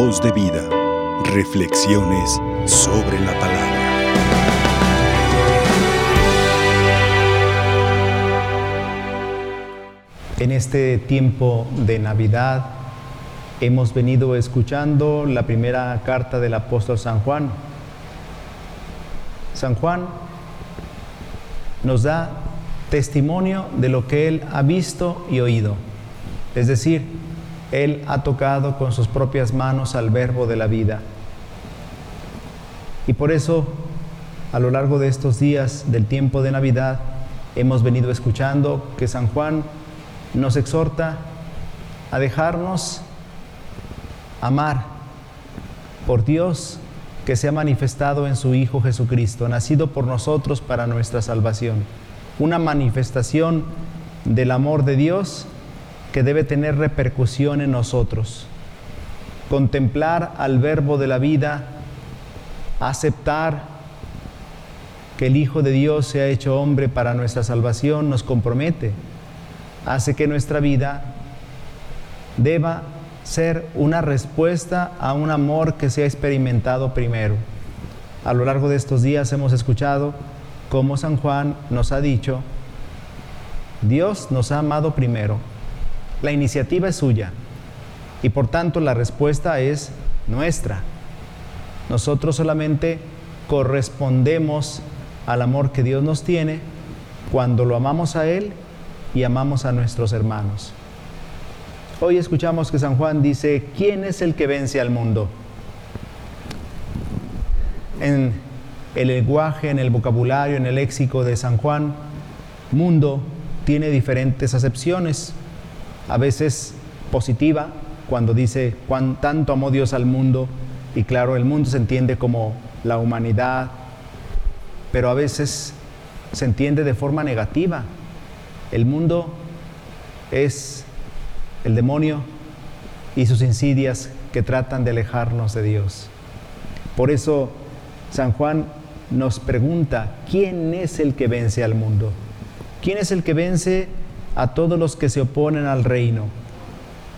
Voz de vida. Reflexiones sobre la palabra. En este tiempo de Navidad hemos venido escuchando la primera carta del apóstol San Juan. San Juan nos da testimonio de lo que él ha visto y oído. Es decir, él ha tocado con sus propias manos al verbo de la vida. Y por eso, a lo largo de estos días del tiempo de Navidad, hemos venido escuchando que San Juan nos exhorta a dejarnos amar por Dios que se ha manifestado en su Hijo Jesucristo, nacido por nosotros para nuestra salvación. Una manifestación del amor de Dios que debe tener repercusión en nosotros. Contemplar al verbo de la vida, aceptar que el Hijo de Dios se ha hecho hombre para nuestra salvación, nos compromete, hace que nuestra vida deba ser una respuesta a un amor que se ha experimentado primero. A lo largo de estos días hemos escuchado cómo San Juan nos ha dicho, Dios nos ha amado primero, la iniciativa es suya y por tanto la respuesta es nuestra. Nosotros solamente correspondemos al amor que Dios nos tiene cuando lo amamos a Él y amamos a nuestros hermanos. Hoy escuchamos que San Juan dice, ¿quién es el que vence al mundo? En el lenguaje, en el vocabulario, en el léxico de San Juan, mundo tiene diferentes acepciones a veces positiva, cuando dice cuán tanto amó Dios al mundo, y claro, el mundo se entiende como la humanidad, pero a veces se entiende de forma negativa. El mundo es el demonio y sus insidias que tratan de alejarnos de Dios. Por eso San Juan nos pregunta, ¿quién es el que vence al mundo? ¿Quién es el que vence a todos los que se oponen al reino.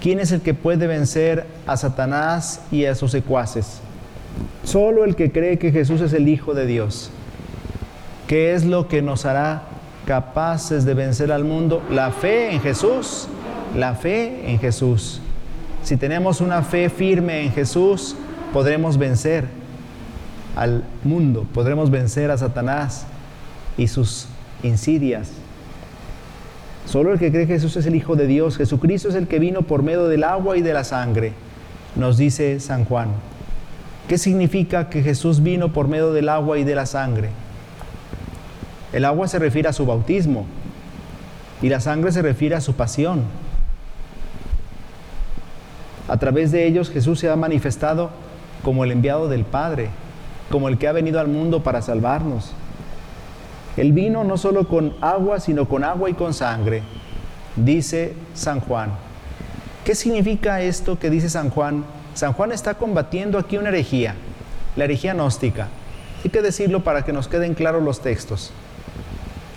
¿Quién es el que puede vencer a Satanás y a sus secuaces? Solo el que cree que Jesús es el Hijo de Dios. ¿Qué es lo que nos hará capaces de vencer al mundo? La fe en Jesús. La fe en Jesús. Si tenemos una fe firme en Jesús, podremos vencer al mundo, podremos vencer a Satanás y sus insidias. Solo el que cree que Jesús es el Hijo de Dios, Jesucristo es el que vino por medio del agua y de la sangre, nos dice San Juan. ¿Qué significa que Jesús vino por medio del agua y de la sangre? El agua se refiere a su bautismo y la sangre se refiere a su pasión. A través de ellos Jesús se ha manifestado como el enviado del Padre, como el que ha venido al mundo para salvarnos. El vino no solo con agua, sino con agua y con sangre, dice San Juan. ¿Qué significa esto que dice San Juan? San Juan está combatiendo aquí una herejía, la herejía gnóstica. Hay que decirlo para que nos queden claros los textos.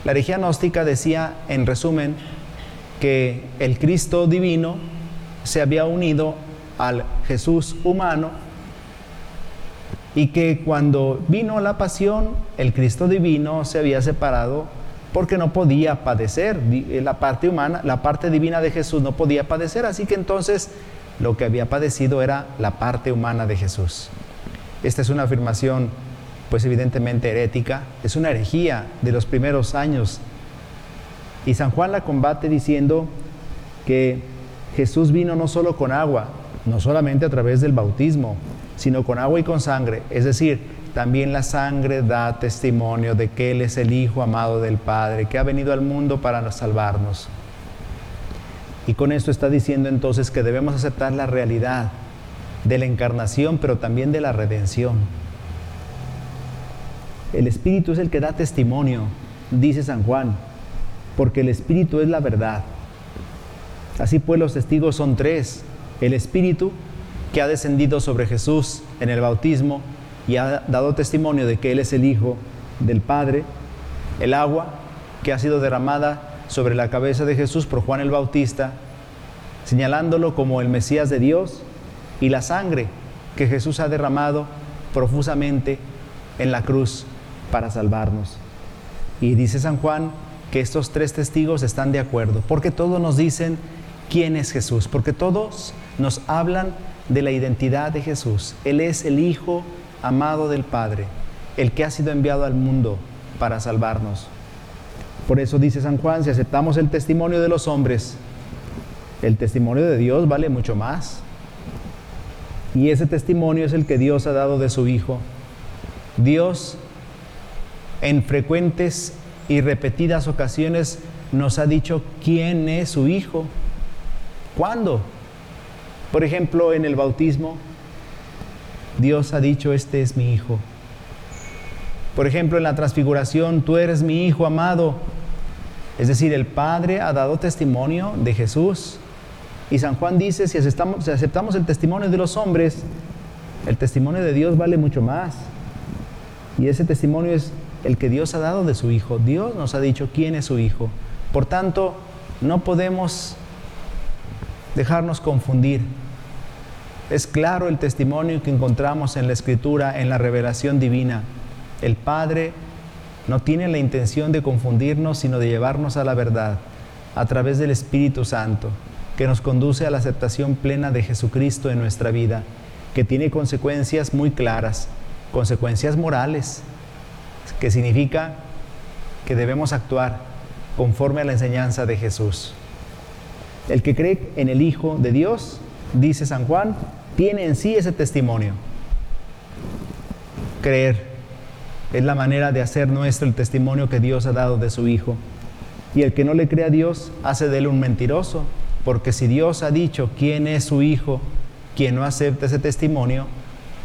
La herejía gnóstica decía, en resumen, que el Cristo divino se había unido al Jesús humano y que cuando vino la pasión, el Cristo divino se había separado porque no podía padecer. Eh, la parte humana, la parte divina de Jesús no podía padecer, así que entonces lo que había padecido era la parte humana de Jesús. Esta es una afirmación, pues evidentemente herética, es una herejía de los primeros años. Y San Juan la combate diciendo que Jesús vino no solo con agua, no solamente a través del bautismo, sino con agua y con sangre. Es decir, también la sangre da testimonio de que Él es el Hijo amado del Padre, que ha venido al mundo para salvarnos. Y con esto está diciendo entonces que debemos aceptar la realidad de la encarnación, pero también de la redención. El Espíritu es el que da testimonio, dice San Juan, porque el Espíritu es la verdad. Así pues los testigos son tres, el Espíritu, que ha descendido sobre Jesús en el bautismo y ha dado testimonio de que Él es el Hijo del Padre, el agua que ha sido derramada sobre la cabeza de Jesús por Juan el Bautista, señalándolo como el Mesías de Dios, y la sangre que Jesús ha derramado profusamente en la cruz para salvarnos. Y dice San Juan que estos tres testigos están de acuerdo, porque todos nos dicen quién es Jesús, porque todos nos hablan de la identidad de Jesús. Él es el Hijo amado del Padre, el que ha sido enviado al mundo para salvarnos. Por eso dice San Juan, si aceptamos el testimonio de los hombres, el testimonio de Dios vale mucho más. Y ese testimonio es el que Dios ha dado de su Hijo. Dios en frecuentes y repetidas ocasiones nos ha dicho quién es su Hijo. ¿Cuándo? Por ejemplo, en el bautismo, Dios ha dicho, este es mi Hijo. Por ejemplo, en la transfiguración, tú eres mi Hijo amado. Es decir, el Padre ha dado testimonio de Jesús. Y San Juan dice, si aceptamos, si aceptamos el testimonio de los hombres, el testimonio de Dios vale mucho más. Y ese testimonio es el que Dios ha dado de su Hijo. Dios nos ha dicho quién es su Hijo. Por tanto, no podemos dejarnos confundir. Es claro el testimonio que encontramos en la Escritura, en la revelación divina. El Padre no tiene la intención de confundirnos, sino de llevarnos a la verdad a través del Espíritu Santo, que nos conduce a la aceptación plena de Jesucristo en nuestra vida, que tiene consecuencias muy claras, consecuencias morales, que significa que debemos actuar conforme a la enseñanza de Jesús. El que cree en el Hijo de Dios, dice San Juan, tiene en sí ese testimonio. Creer es la manera de hacer nuestro el testimonio que Dios ha dado de su Hijo. Y el que no le cree a Dios hace de él un mentiroso, porque si Dios ha dicho quién es su Hijo, quien no acepta ese testimonio,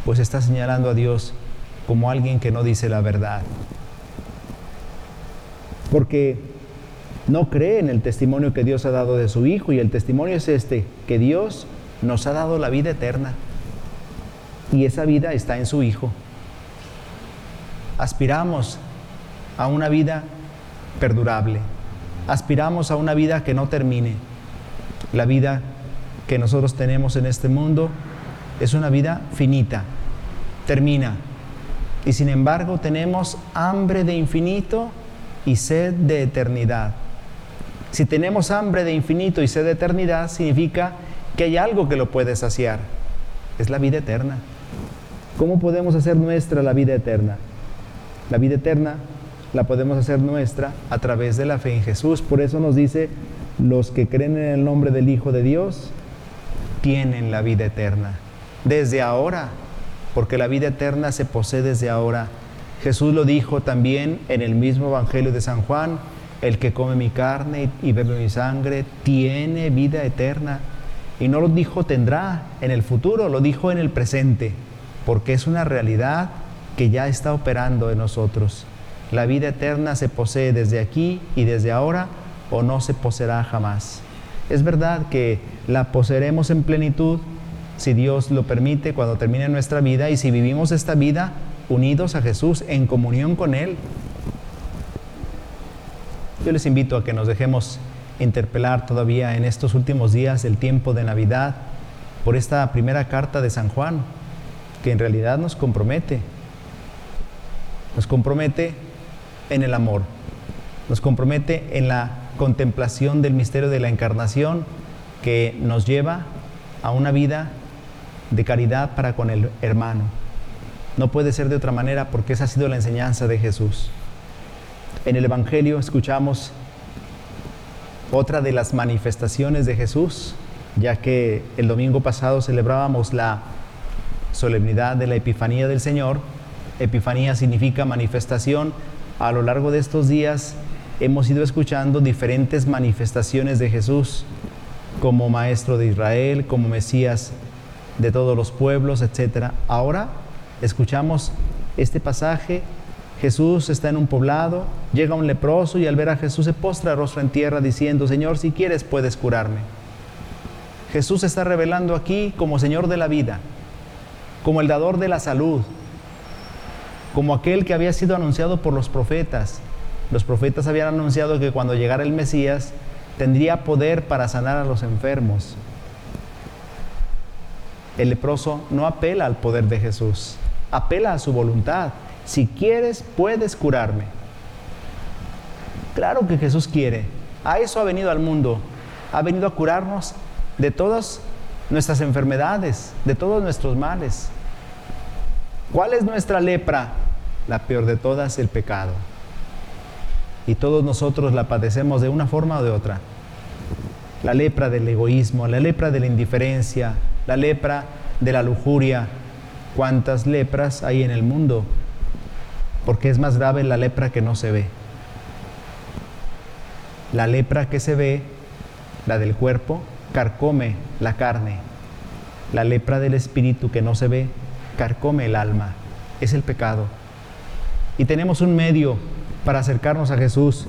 pues está señalando a Dios como alguien que no dice la verdad. Porque no cree en el testimonio que Dios ha dado de su Hijo y el testimonio es este, que Dios nos ha dado la vida eterna y esa vida está en su Hijo. Aspiramos a una vida perdurable, aspiramos a una vida que no termine. La vida que nosotros tenemos en este mundo es una vida finita, termina. Y sin embargo tenemos hambre de infinito y sed de eternidad. Si tenemos hambre de infinito y sed de eternidad, significa que hay algo que lo puede saciar. Es la vida eterna. ¿Cómo podemos hacer nuestra la vida eterna? La vida eterna la podemos hacer nuestra a través de la fe en Jesús. Por eso nos dice, los que creen en el nombre del Hijo de Dios tienen la vida eterna. Desde ahora, porque la vida eterna se posee desde ahora. Jesús lo dijo también en el mismo Evangelio de San Juan, el que come mi carne y bebe mi sangre tiene vida eterna. Y no lo dijo tendrá en el futuro, lo dijo en el presente, porque es una realidad que ya está operando en nosotros. La vida eterna se posee desde aquí y desde ahora o no se poseerá jamás. Es verdad que la poseeremos en plenitud si Dios lo permite cuando termine nuestra vida y si vivimos esta vida unidos a Jesús en comunión con Él. Yo les invito a que nos dejemos interpelar todavía en estos últimos días el tiempo de Navidad por esta primera carta de San Juan, que en realidad nos compromete nos compromete en el amor, nos compromete en la contemplación del misterio de la encarnación que nos lleva a una vida de caridad para con el hermano. No puede ser de otra manera porque esa ha sido la enseñanza de Jesús. En el Evangelio escuchamos otra de las manifestaciones de Jesús, ya que el domingo pasado celebrábamos la solemnidad de la Epifanía del Señor Epifanía significa manifestación. A lo largo de estos días hemos ido escuchando diferentes manifestaciones de Jesús como Maestro de Israel, como Mesías de todos los pueblos, etc. Ahora escuchamos este pasaje. Jesús está en un poblado, llega un leproso y al ver a Jesús se postra rostro en tierra diciendo, Señor, si quieres puedes curarme. Jesús está revelando aquí como Señor de la vida, como el dador de la salud, como aquel que había sido anunciado por los profetas. Los profetas habían anunciado que cuando llegara el Mesías tendría poder para sanar a los enfermos. El leproso no apela al poder de Jesús, apela a su voluntad. Si quieres, puedes curarme. Claro que Jesús quiere. A eso ha venido al mundo. Ha venido a curarnos de todas nuestras enfermedades, de todos nuestros males. ¿Cuál es nuestra lepra? La peor de todas, el pecado. Y todos nosotros la padecemos de una forma o de otra. La lepra del egoísmo, la lepra de la indiferencia, la lepra de la lujuria. ¿Cuántas lepras hay en el mundo? Porque es más grave la lepra que no se ve. La lepra que se ve, la del cuerpo, carcome la carne. La lepra del espíritu que no se ve, carcome el alma. Es el pecado. Y tenemos un medio para acercarnos a Jesús.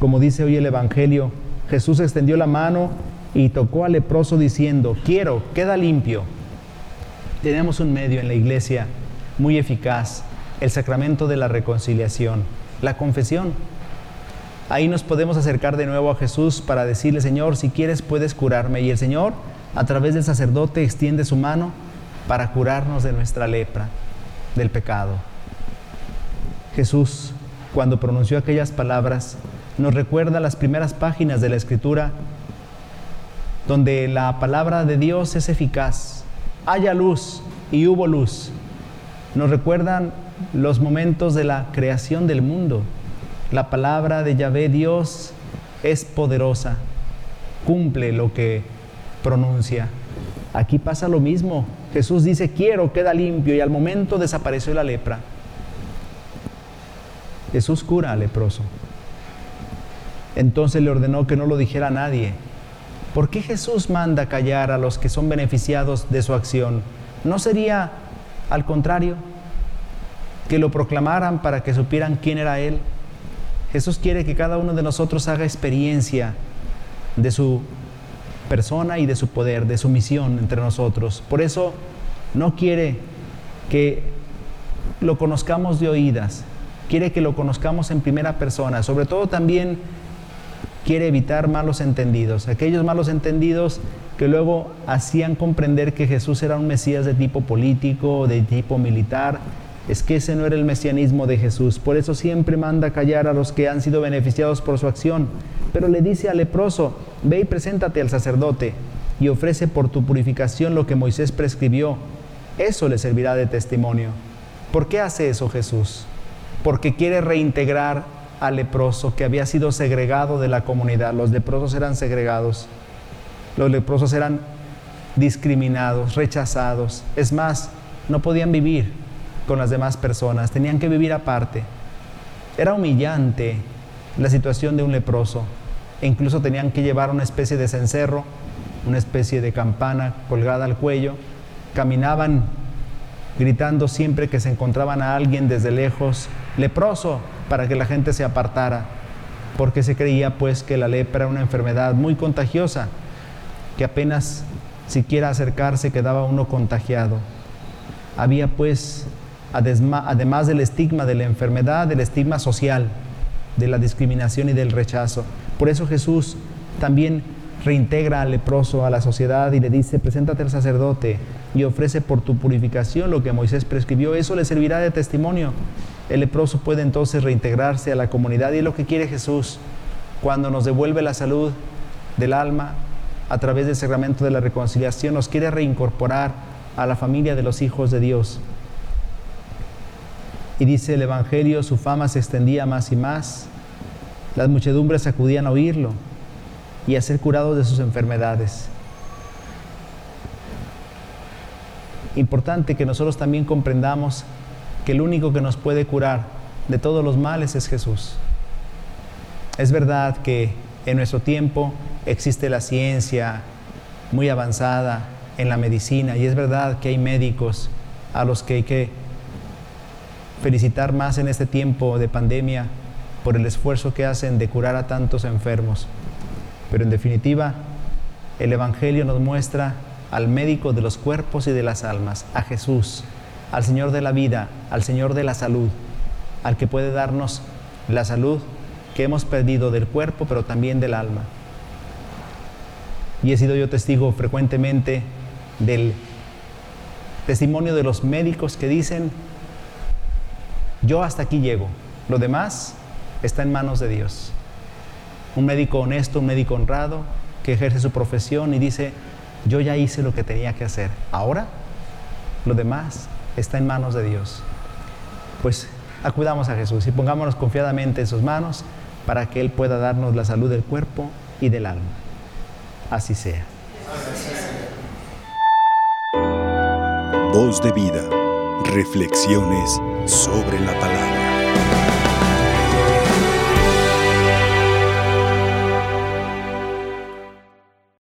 Como dice hoy el Evangelio, Jesús extendió la mano y tocó al leproso diciendo, quiero, queda limpio. Tenemos un medio en la iglesia muy eficaz, el sacramento de la reconciliación, la confesión. Ahí nos podemos acercar de nuevo a Jesús para decirle, Señor, si quieres puedes curarme. Y el Señor, a través del sacerdote, extiende su mano para curarnos de nuestra lepra, del pecado. Jesús, cuando pronunció aquellas palabras, nos recuerda las primeras páginas de la Escritura, donde la palabra de Dios es eficaz. Haya luz y hubo luz. Nos recuerdan los momentos de la creación del mundo. La palabra de Yahvé Dios es poderosa, cumple lo que pronuncia. Aquí pasa lo mismo. Jesús dice, quiero, queda limpio, y al momento desapareció la lepra. Jesús cura al leproso. Entonces le ordenó que no lo dijera a nadie. ¿Por qué Jesús manda callar a los que son beneficiados de su acción? ¿No sería al contrario? Que lo proclamaran para que supieran quién era Él. Jesús quiere que cada uno de nosotros haga experiencia de su persona y de su poder, de su misión entre nosotros. Por eso no quiere que lo conozcamos de oídas, quiere que lo conozcamos en primera persona. Sobre todo también quiere evitar malos entendidos, aquellos malos entendidos que luego hacían comprender que Jesús era un Mesías de tipo político, de tipo militar. Es que ese no era el mesianismo de Jesús. Por eso siempre manda callar a los que han sido beneficiados por su acción. Pero le dice al leproso, ve y preséntate al sacerdote y ofrece por tu purificación lo que Moisés prescribió. Eso le servirá de testimonio. ¿Por qué hace eso Jesús? Porque quiere reintegrar al leproso que había sido segregado de la comunidad. Los leprosos eran segregados. Los leprosos eran discriminados, rechazados. Es más, no podían vivir con las demás personas, tenían que vivir aparte. Era humillante la situación de un leproso. E incluso tenían que llevar una especie de cencerro, una especie de campana colgada al cuello. Caminaban gritando siempre que se encontraban a alguien desde lejos, leproso, para que la gente se apartara, porque se creía pues que la lepra era una enfermedad muy contagiosa, que apenas siquiera acercarse quedaba uno contagiado. Había pues, además del estigma de la enfermedad, el estigma social, de la discriminación y del rechazo. Por eso Jesús también reintegra al leproso a la sociedad y le dice, preséntate al sacerdote y ofrece por tu purificación lo que Moisés prescribió. Eso le servirá de testimonio el leproso puede entonces reintegrarse a la comunidad y es lo que quiere Jesús cuando nos devuelve la salud del alma a través del sacramento de la reconciliación, nos quiere reincorporar a la familia de los hijos de Dios. Y dice el Evangelio, su fama se extendía más y más, las muchedumbres acudían a oírlo y a ser curados de sus enfermedades. Importante que nosotros también comprendamos que el único que nos puede curar de todos los males es Jesús. Es verdad que en nuestro tiempo existe la ciencia muy avanzada en la medicina y es verdad que hay médicos a los que hay que felicitar más en este tiempo de pandemia por el esfuerzo que hacen de curar a tantos enfermos. Pero en definitiva, el Evangelio nos muestra al médico de los cuerpos y de las almas, a Jesús, al Señor de la vida, al Señor de la salud, al que puede darnos la salud que hemos perdido del cuerpo, pero también del alma. Y he sido yo testigo frecuentemente del Testimonio de los médicos que dicen, yo hasta aquí llego, lo demás está en manos de Dios. Un médico honesto, un médico honrado, que ejerce su profesión y dice, yo ya hice lo que tenía que hacer. Ahora, lo demás está en manos de Dios. Pues acudamos a Jesús y pongámonos confiadamente en sus manos para que Él pueda darnos la salud del cuerpo y del alma. Así sea. Voz de vida. Reflexiones sobre la palabra.